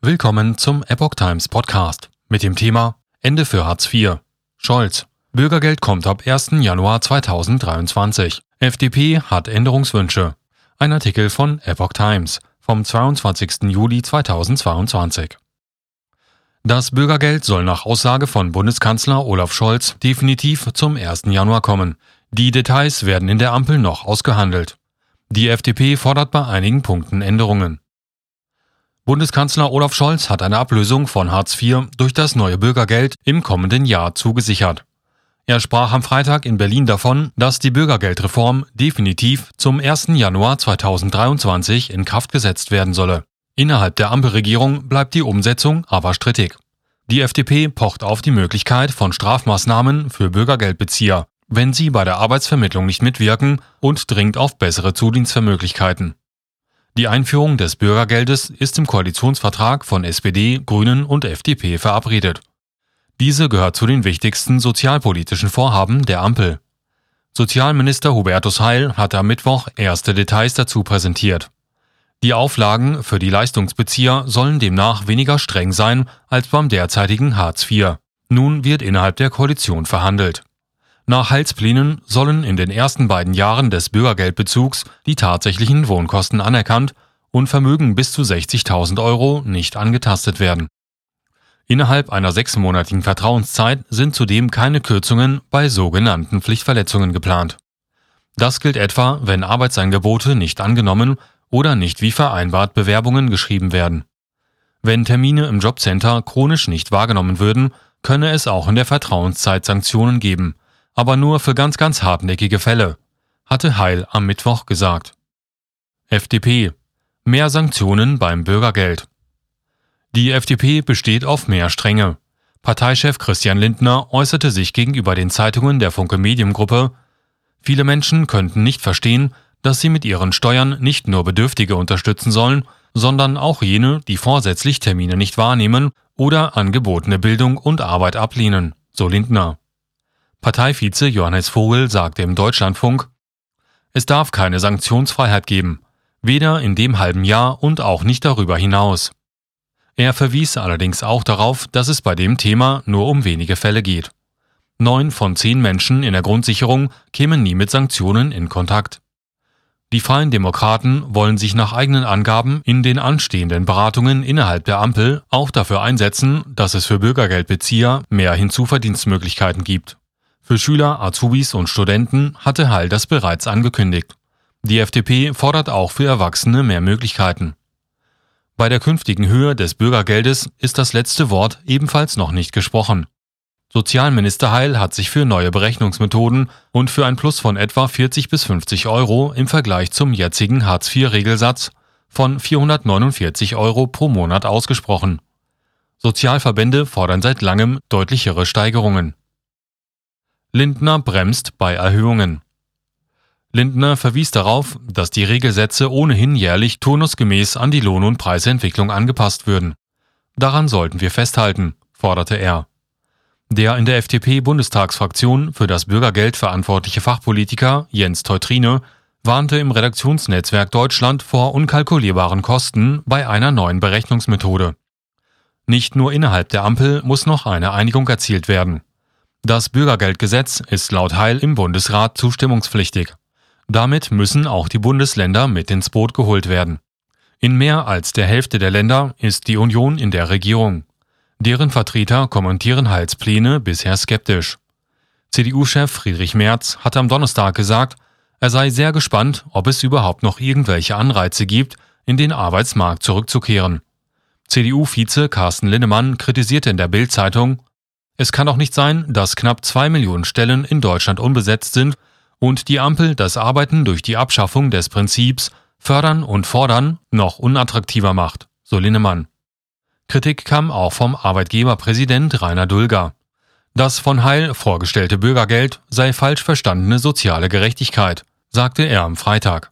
Willkommen zum Epoch Times Podcast mit dem Thema Ende für Hartz IV. Scholz. Bürgergeld kommt ab 1. Januar 2023. FDP hat Änderungswünsche. Ein Artikel von Epoch Times vom 22. Juli 2022. Das Bürgergeld soll nach Aussage von Bundeskanzler Olaf Scholz definitiv zum 1. Januar kommen. Die Details werden in der Ampel noch ausgehandelt. Die FDP fordert bei einigen Punkten Änderungen. Bundeskanzler Olaf Scholz hat eine Ablösung von Hartz IV durch das neue Bürgergeld im kommenden Jahr zugesichert. Er sprach am Freitag in Berlin davon, dass die Bürgergeldreform definitiv zum 1. Januar 2023 in Kraft gesetzt werden solle. Innerhalb der Ampelregierung bleibt die Umsetzung aber strittig. Die FDP pocht auf die Möglichkeit von Strafmaßnahmen für Bürgergeldbezieher, wenn sie bei der Arbeitsvermittlung nicht mitwirken und dringt auf bessere Zudienstvermöglichkeiten. Die Einführung des Bürgergeldes ist im Koalitionsvertrag von SPD, Grünen und FDP verabredet. Diese gehört zu den wichtigsten sozialpolitischen Vorhaben der Ampel. Sozialminister Hubertus Heil hat am Mittwoch erste Details dazu präsentiert. Die Auflagen für die Leistungsbezieher sollen demnach weniger streng sein als beim derzeitigen Hartz IV. Nun wird innerhalb der Koalition verhandelt. Nach Heilsplänen sollen in den ersten beiden Jahren des Bürgergeldbezugs die tatsächlichen Wohnkosten anerkannt und Vermögen bis zu 60.000 Euro nicht angetastet werden. Innerhalb einer sechsmonatigen Vertrauenszeit sind zudem keine Kürzungen bei sogenannten Pflichtverletzungen geplant. Das gilt etwa, wenn Arbeitsangebote nicht angenommen oder nicht wie vereinbart Bewerbungen geschrieben werden. Wenn Termine im Jobcenter chronisch nicht wahrgenommen würden, könne es auch in der Vertrauenszeit Sanktionen geben – aber nur für ganz, ganz hartnäckige Fälle, hatte Heil am Mittwoch gesagt. FDP. Mehr Sanktionen beim Bürgergeld. Die FDP besteht auf mehr Strenge. Parteichef Christian Lindner äußerte sich gegenüber den Zeitungen der Funke Mediengruppe, viele Menschen könnten nicht verstehen, dass sie mit ihren Steuern nicht nur Bedürftige unterstützen sollen, sondern auch jene, die vorsätzlich Termine nicht wahrnehmen oder angebotene Bildung und Arbeit ablehnen, so Lindner. Parteivize Johannes Vogel sagte im Deutschlandfunk, es darf keine Sanktionsfreiheit geben, weder in dem halben Jahr und auch nicht darüber hinaus. Er verwies allerdings auch darauf, dass es bei dem Thema nur um wenige Fälle geht. Neun von zehn Menschen in der Grundsicherung kämen nie mit Sanktionen in Kontakt. Die Freien Demokraten wollen sich nach eigenen Angaben in den anstehenden Beratungen innerhalb der Ampel auch dafür einsetzen, dass es für Bürgergeldbezieher mehr Hinzuverdienstmöglichkeiten gibt. Für Schüler, Azubis und Studenten hatte Heil das bereits angekündigt. Die FDP fordert auch für Erwachsene mehr Möglichkeiten. Bei der künftigen Höhe des Bürgergeldes ist das letzte Wort ebenfalls noch nicht gesprochen. Sozialminister Heil hat sich für neue Berechnungsmethoden und für ein Plus von etwa 40 bis 50 Euro im Vergleich zum jetzigen Hartz-IV-Regelsatz von 449 Euro pro Monat ausgesprochen. Sozialverbände fordern seit langem deutlichere Steigerungen. Lindner bremst bei Erhöhungen. Lindner verwies darauf, dass die Regelsätze ohnehin jährlich turnusgemäß an die Lohn- und Preisentwicklung angepasst würden. Daran sollten wir festhalten, forderte er. Der in der FDP-Bundestagsfraktion für das Bürgergeld verantwortliche Fachpolitiker Jens Teutrine warnte im Redaktionsnetzwerk Deutschland vor unkalkulierbaren Kosten bei einer neuen Berechnungsmethode. Nicht nur innerhalb der Ampel muss noch eine Einigung erzielt werden. Das Bürgergeldgesetz ist laut Heil im Bundesrat zustimmungspflichtig. Damit müssen auch die Bundesländer mit ins Boot geholt werden. In mehr als der Hälfte der Länder ist die Union in der Regierung. Deren Vertreter kommentieren Heils Pläne bisher skeptisch. CDU-Chef Friedrich Merz hat am Donnerstag gesagt, er sei sehr gespannt, ob es überhaupt noch irgendwelche Anreize gibt, in den Arbeitsmarkt zurückzukehren. CDU-Vize Carsten Linnemann kritisierte in der Bild-Zeitung, es kann auch nicht sein, dass knapp zwei Millionen Stellen in Deutschland unbesetzt sind und die Ampel das Arbeiten durch die Abschaffung des Prinzips Fördern und Fordern noch unattraktiver macht, so Linnemann. Kritik kam auch vom Arbeitgeberpräsident Rainer Dulger. Das von Heil vorgestellte Bürgergeld sei falsch verstandene soziale Gerechtigkeit, sagte er am Freitag.